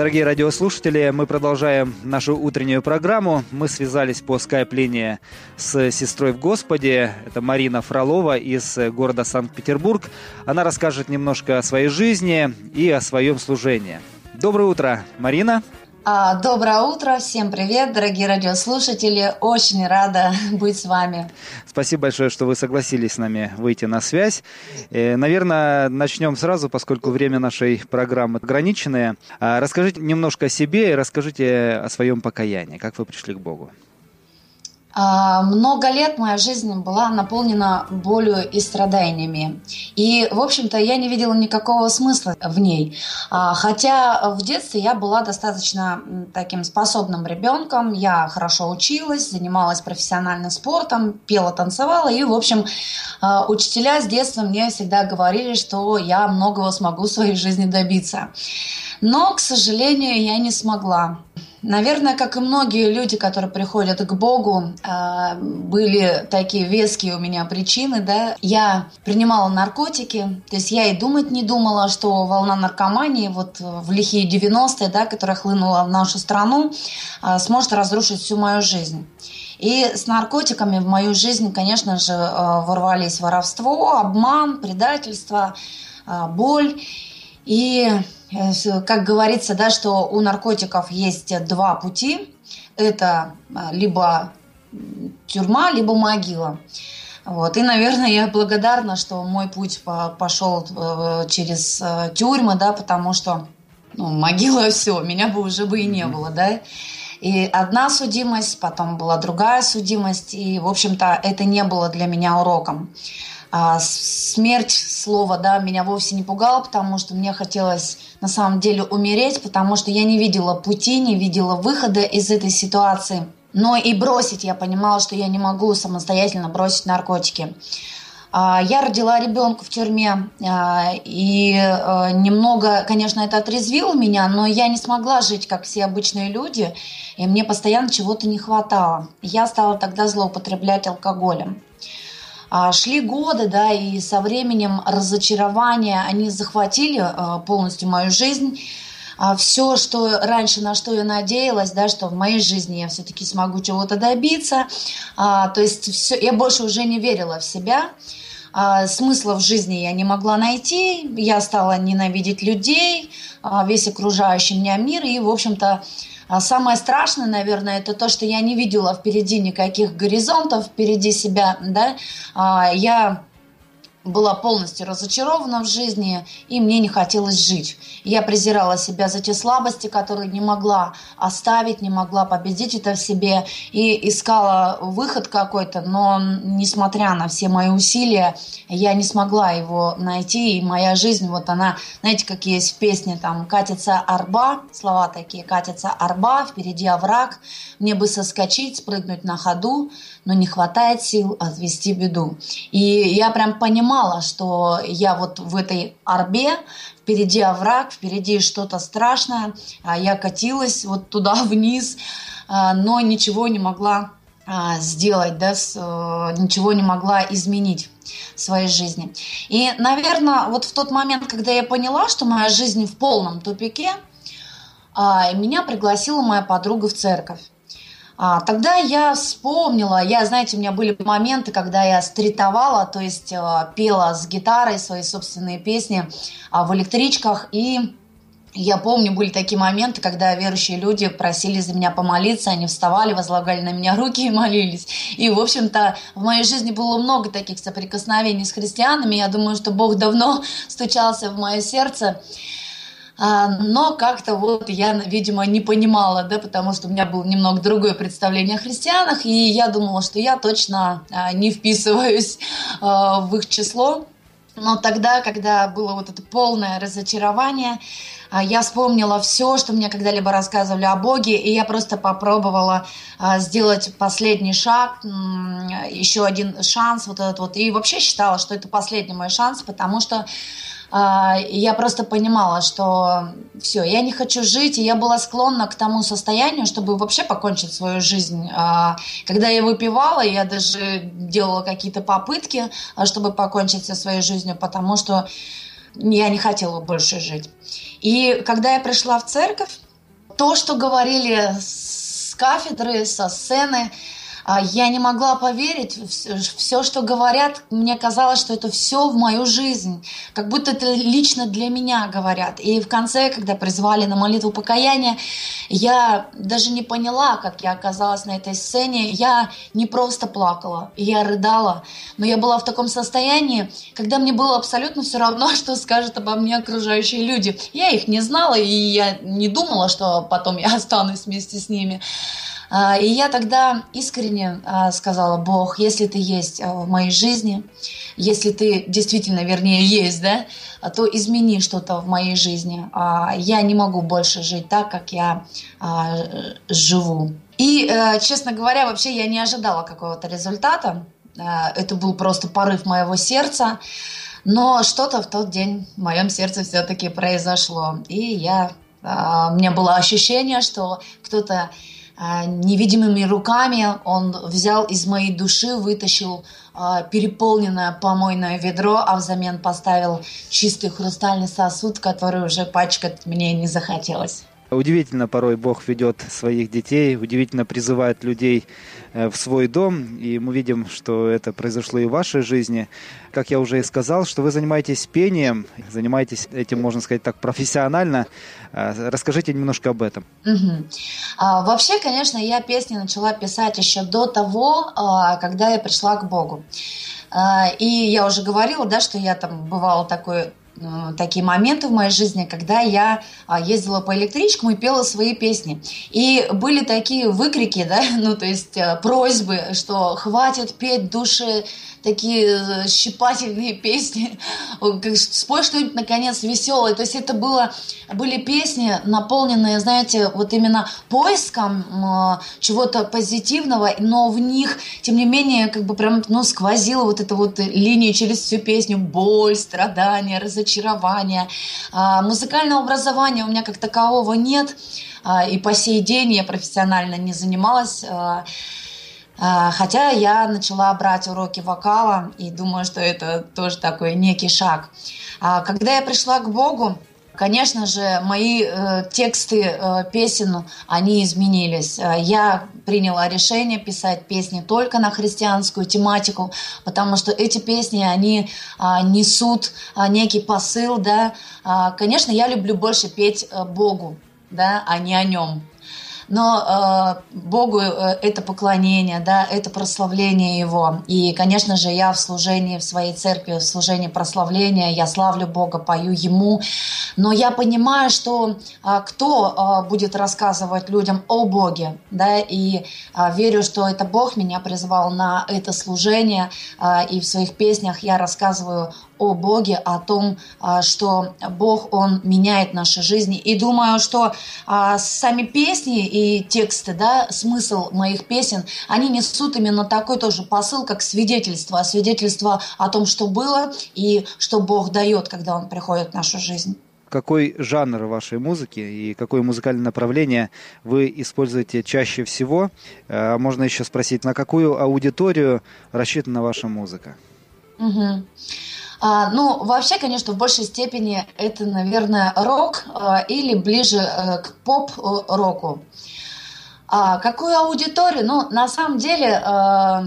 Дорогие радиослушатели, мы продолжаем нашу утреннюю программу. Мы связались по скайп-линии с сестрой в Господе. Это Марина Фролова из города Санкт-Петербург. Она расскажет немножко о своей жизни и о своем служении. Доброе утро, Марина. А, доброе утро, всем привет, дорогие радиослушатели. Очень рада быть с вами. Спасибо большое, что вы согласились с нами выйти на связь. Э, наверное, начнем сразу, поскольку время нашей программы ограниченное. А, расскажите немножко о себе и расскажите о своем покаянии, как вы пришли к Богу. А, много лет моя жизнь была наполнена болью и страданиями. И, в общем-то, я не видела никакого смысла в ней. А, хотя в детстве я была достаточно таким способным ребенком. Я хорошо училась, занималась профессиональным спортом, пела, танцевала. И, в общем, а, учителя с детства мне всегда говорили, что я многого смогу в своей жизни добиться. Но, к сожалению, я не смогла. Наверное, как и многие люди, которые приходят к Богу, а, были такие веские у меня причины, да. Я принимала наркотики, то есть я и думать не думала, что волна наркомании вот в лихие 90-е, да, которая хлынула в нашу страну, а, сможет разрушить всю мою жизнь. И с наркотиками в мою жизнь, конечно же, а, ворвались воровство, обман, предательство, боль. И как говорится, да, что у наркотиков есть два пути. Это а, либо тюрьма, либо могила. Вот. И, наверное, я благодарна, что мой путь пошел э, через э, тюрьмы, да, потому что ну, могила все, меня бы уже бы и не было, да. И одна судимость, потом была другая судимость, и, в общем-то, это не было для меня уроком. А смерть слова, да, меня вовсе не пугала, потому что мне хотелось на самом деле умереть, потому что я не видела пути, не видела выхода из этой ситуации. Но и бросить я понимала, что я не могу самостоятельно бросить наркотики. А, я родила ребенка в тюрьме, а, и э, немного, конечно, это отрезвило меня, но я не смогла жить, как все обычные люди, и мне постоянно чего-то не хватало. Я стала тогда злоупотреблять алкоголем. А, шли годы, да, и со временем разочарования, они захватили а, полностью мою жизнь. А все, что раньше, на что я надеялась, да, что в моей жизни я все-таки смогу чего-то добиться, то есть все, я больше уже не верила в себя, смысла в жизни я не могла найти, я стала ненавидеть людей, весь окружающий меня мир, и, в общем-то, а самое страшное, наверное, это то, что я не видела впереди никаких горизонтов, впереди себя, да. А, я была полностью разочарована в жизни, и мне не хотелось жить. Я презирала себя за те слабости, которые не могла оставить, не могла победить это в себе, и искала выход какой-то, но несмотря на все мои усилия, я не смогла его найти, и моя жизнь, вот она, знаете, как есть в песне, там, «Катится арба», слова такие, «Катится арба, впереди овраг, мне бы соскочить, спрыгнуть на ходу, но не хватает сил отвести беду». И я прям понимаю, понимала, что я вот в этой арбе, впереди овраг, впереди что-то страшное, а я катилась вот туда вниз, а, но ничего не могла а, сделать, да, э, ничего не могла изменить в своей жизни. И, наверное, вот в тот момент, когда я поняла, что моя жизнь в полном тупике, меня пригласила моя подруга в церковь. А, тогда я вспомнила, я, знаете, у меня были моменты, когда я стритовала, то есть э, пела с гитарой свои собственные песни э, в электричках, и я помню, были такие моменты, когда верующие люди просили за меня помолиться, они вставали, возлагали на меня руки и молились. И, в общем-то, в моей жизни было много таких соприкосновений с христианами. Я думаю, что Бог давно стучался в мое сердце. А, но как-то вот я, видимо, не понимала, да, потому что у меня было немного другое представление о христианах, и я думала, что я точно а, не вписываюсь а, в их число. Но тогда, когда было вот это полное разочарование, я вспомнила все, что мне когда-либо рассказывали о Боге, и я просто попробовала сделать последний шаг, еще один шанс вот этот вот. И вообще считала, что это последний мой шанс, потому что я просто понимала, что все, я не хочу жить, и я была склонна к тому состоянию, чтобы вообще покончить свою жизнь. А, когда я выпивала, я даже делала какие-то попытки, а, чтобы покончить со своей жизнью, потому что я не хотела больше жить. И когда я пришла в церковь, то, что говорили с кафедры, со сцены, а, я не могла поверить, все, что говорят, мне казалось, что это все в мою жизнь, как будто это лично для меня говорят. И в конце, когда призвали на молитву покаяния, я даже не поняла, как я оказалась на этой сцене. Я не просто плакала, я рыдала, но я была в таком состоянии, когда мне было абсолютно все равно, что скажут обо мне окружающие люди. Я их не знала, и я не думала, что потом я останусь вместе с ними. А, и я тогда искренне а, сказала, Бог, если ты есть а, в моей жизни, если ты действительно, вернее, есть, да, то измени что-то в моей жизни. Я не могу больше жить так, как я живу. И, э, честно говоря, вообще я не ожидала какого-то результата. Это был просто порыв моего сердца. Но что-то в тот день в моем сердце все-таки произошло. И я, у меня было ощущение, что кто-то невидимыми руками он взял из моей души, вытащил а, переполненное помойное ведро, а взамен поставил чистый хрустальный сосуд, который уже пачкать мне не захотелось. Удивительно порой Бог ведет своих детей, удивительно призывает людей э, в свой дом, и мы видим, что это произошло и в вашей жизни. Как я уже и сказал, что вы занимаетесь пением, занимаетесь этим, можно сказать так, профессионально. Э, расскажите немножко об этом. Угу. А, вообще, конечно, я песни начала писать еще до того, а, когда я пришла к Богу. А, и я уже говорила, да, что я там бывала такой такие моменты в моей жизни, когда я а, ездила по электричкам и пела свои песни. И были такие выкрики, да, ну то есть э, просьбы, что хватит петь души такие э, щипательные песни, спой что-нибудь, наконец, веселое. То есть это было, были песни, наполненные, знаете, вот именно поиском чего-то позитивного, но в них, тем не менее, как бы прям, ну, сквозила вот эта вот линия через всю песню, боль, страдания, разочарование. А, музыкального образования у меня как такового нет, а, и по сей день я профессионально не занималась а, хотя я начала брать уроки вокала и думаю, что это тоже такой некий шаг. А, когда я пришла к Богу, Конечно же, мои э, тексты э, песен, они изменились. А, я приняла решение писать песни только на христианскую тематику, потому что эти песни, они несут некий посыл, да. Конечно, я люблю больше петь э, Богу, да, а не о нем но э, Богу э, это поклонение, да, это прославление Его. И, конечно же, я в служении в своей церкви, в служении прославления, я славлю Бога, пою Ему, но я понимаю, что э, кто э, будет рассказывать людям о Боге, да, и э, верю, что это Бог меня призвал на это служение, э, и в своих песнях я рассказываю о Боге, о том, что Бог, Он меняет наши жизни. И думаю, что сами песни и тексты, да, смысл моих песен, они несут именно такой тоже посыл, как свидетельство, свидетельство о том, что было и что Бог дает, когда Он приходит в нашу жизнь какой жанр вашей музыки и какое музыкальное направление вы используете чаще всего? А, можно еще спросить, на какую аудиторию рассчитана ваша музыка? Угу. А, ну, вообще, конечно, в большей степени это, наверное, рок а, или ближе а, к поп-року. А, какую аудиторию? Ну, на самом деле... А,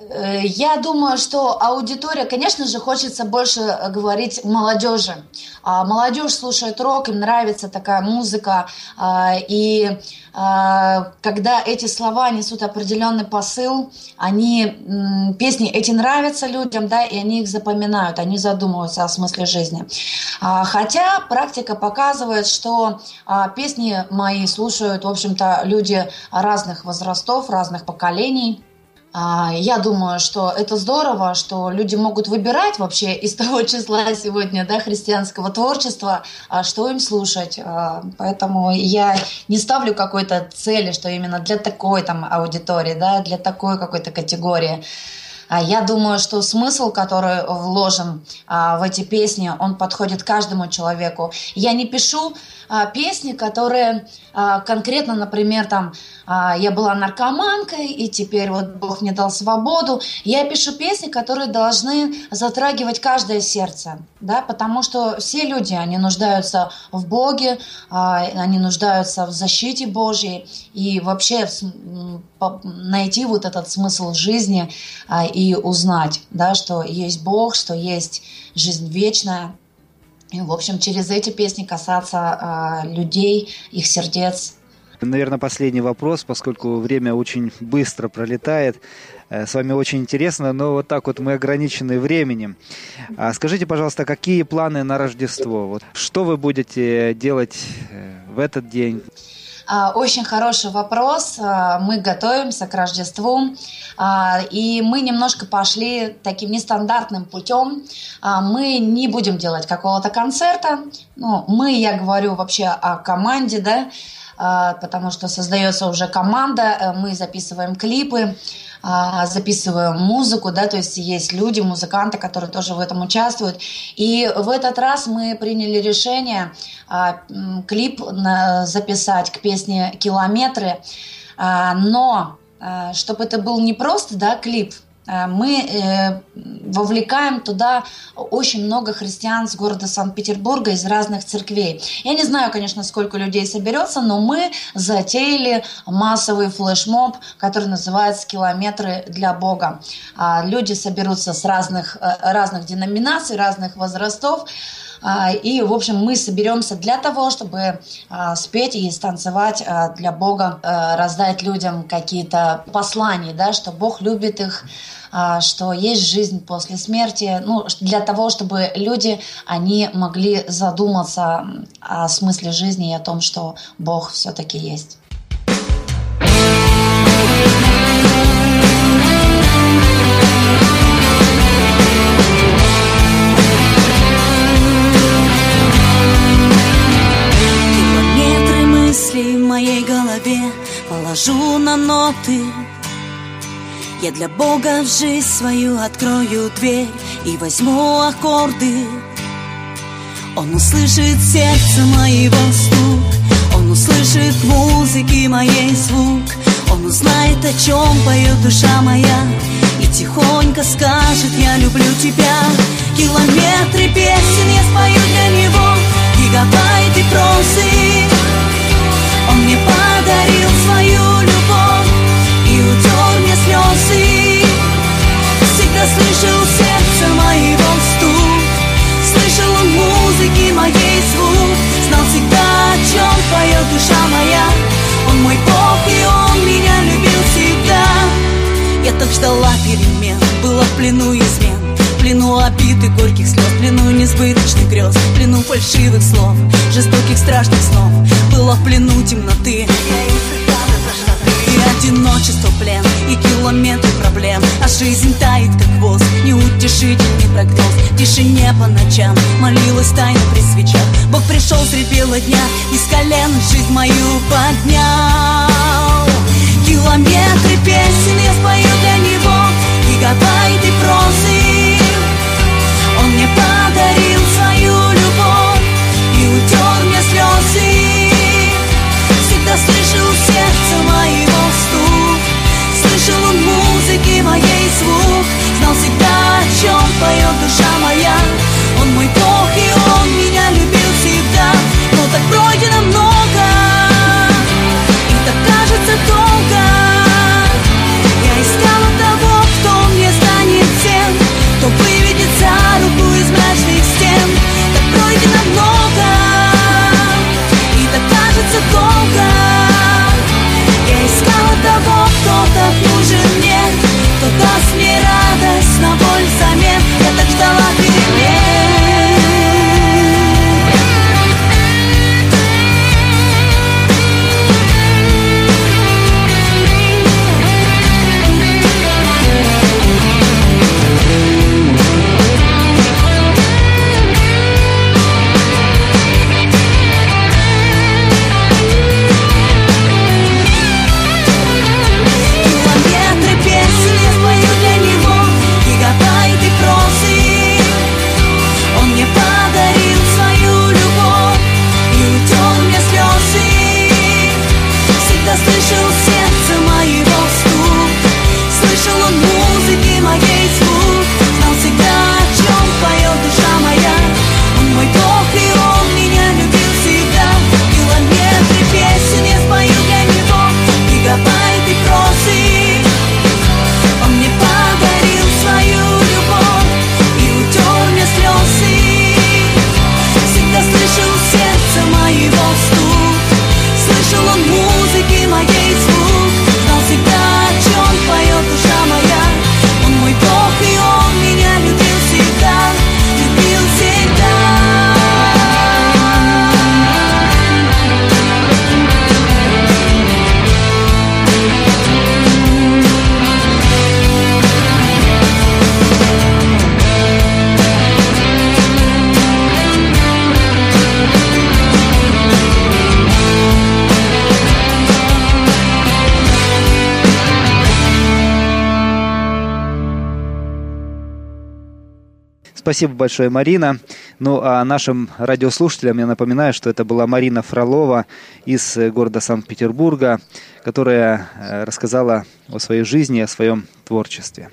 я думаю, что аудитория, конечно же, хочется больше э, говорить молодежи. А молодежь слушает рок, им нравится такая музыка. А, и а, когда эти слова несут определенный посыл, они, песни эти нравятся людям, да, и они их запоминают, они задумываются о смысле жизни. Хотя практика показывает, что песни мои слушают, в общем-то, люди разных возрастов, разных поколений. А, я думаю, что это здорово, что люди могут выбирать вообще из того числа сегодня да, христианского творчества, а, что им слушать. А, поэтому я не ставлю какой-то цели, что именно для такой там аудитории, да, для такой какой-то категории. Я думаю, что смысл, который вложен в эти песни, он подходит каждому человеку. Я не пишу песни, которые конкретно, например, там я была наркоманкой, и теперь вот Бог мне дал свободу. Я пишу песни, которые должны затрагивать каждое сердце, да, потому что все люди, они нуждаются в Боге, а, они нуждаются в защите Божьей, и вообще найти вот этот смысл жизни а, и узнать, да, что есть Бог, что есть жизнь вечная. И, в общем, через эти песни касаться а, людей, их сердец. Наверное, последний вопрос, поскольку время очень быстро пролетает. Э, с вами очень интересно, но вот так вот мы ограничены временем. А скажите, пожалуйста, какие планы на Рождество? Вот что вы будете делать э, в этот день? А, очень хороший вопрос. А, мы готовимся к Рождеству, и мы немножко пошли таким нестандартным путем. Мы не будем делать какого-то концерта. Ну, мы, я говорю вообще о команде, да, потому что создается уже команда, э, мы записываем клипы. А, записываем музыку, да, то есть есть люди, музыканты, которые тоже в этом участвуют. И в этот раз мы приняли решение а, клип записать к песне «Километры», а, но чтобы это был не просто, да, клип, мы э, вовлекаем туда очень много христиан с города Санкт-Петербурга из разных церквей. Я не знаю, конечно, сколько людей соберется, но мы затеяли массовый флешмоб, который называется «Километры для Бога». А, люди соберутся с разных, э, разных деноминаций, разных возрастов, и, в общем, мы соберемся для того, чтобы а, спеть и станцевать а, для Бога, раздать людям какие-то послания, да, что Бог любит их, что есть жизнь после смерти, ну, для того, чтобы люди, они могли задуматься о смысле жизни и о том, что Бог все-таки есть. Положу на ноты. Я для Бога в жизнь свою открою дверь И возьму аккорды. Он услышит сердце моего стук Он услышит музыки моей звук. Он узнает, о чем поет душа моя И тихонько скажет, я люблю тебя Километры песен я спою для него Гигабайты прозы мне подарил свою любовь И утер мне слезы Всегда слышал сердце моего стук Слышал он музыки моей звук. Знал всегда, о чем поет душа моя. Он мой Бог, и он меня любил всегда. Я так ждала перемен, была в плену и горьких слез плену несбыточных грез плену фальшивых слов Жестоких страшных снов. Была в плену темноты. И одиночество плен И километры проблем. А жизнь тает как воздух Неутешительный прогноз. В тишине по ночам Молилась тайно при свечах. Бог пришел средь бела дня Из колен жизнь мою поднял. Километры песен я спою для него. Гигабайты прозы боль взамен. Я так ждала ты Спасибо большое, Марина. Ну, а нашим радиослушателям я напоминаю, что это была Марина Фролова из города Санкт-Петербурга, которая рассказала о своей жизни, о своем творчестве.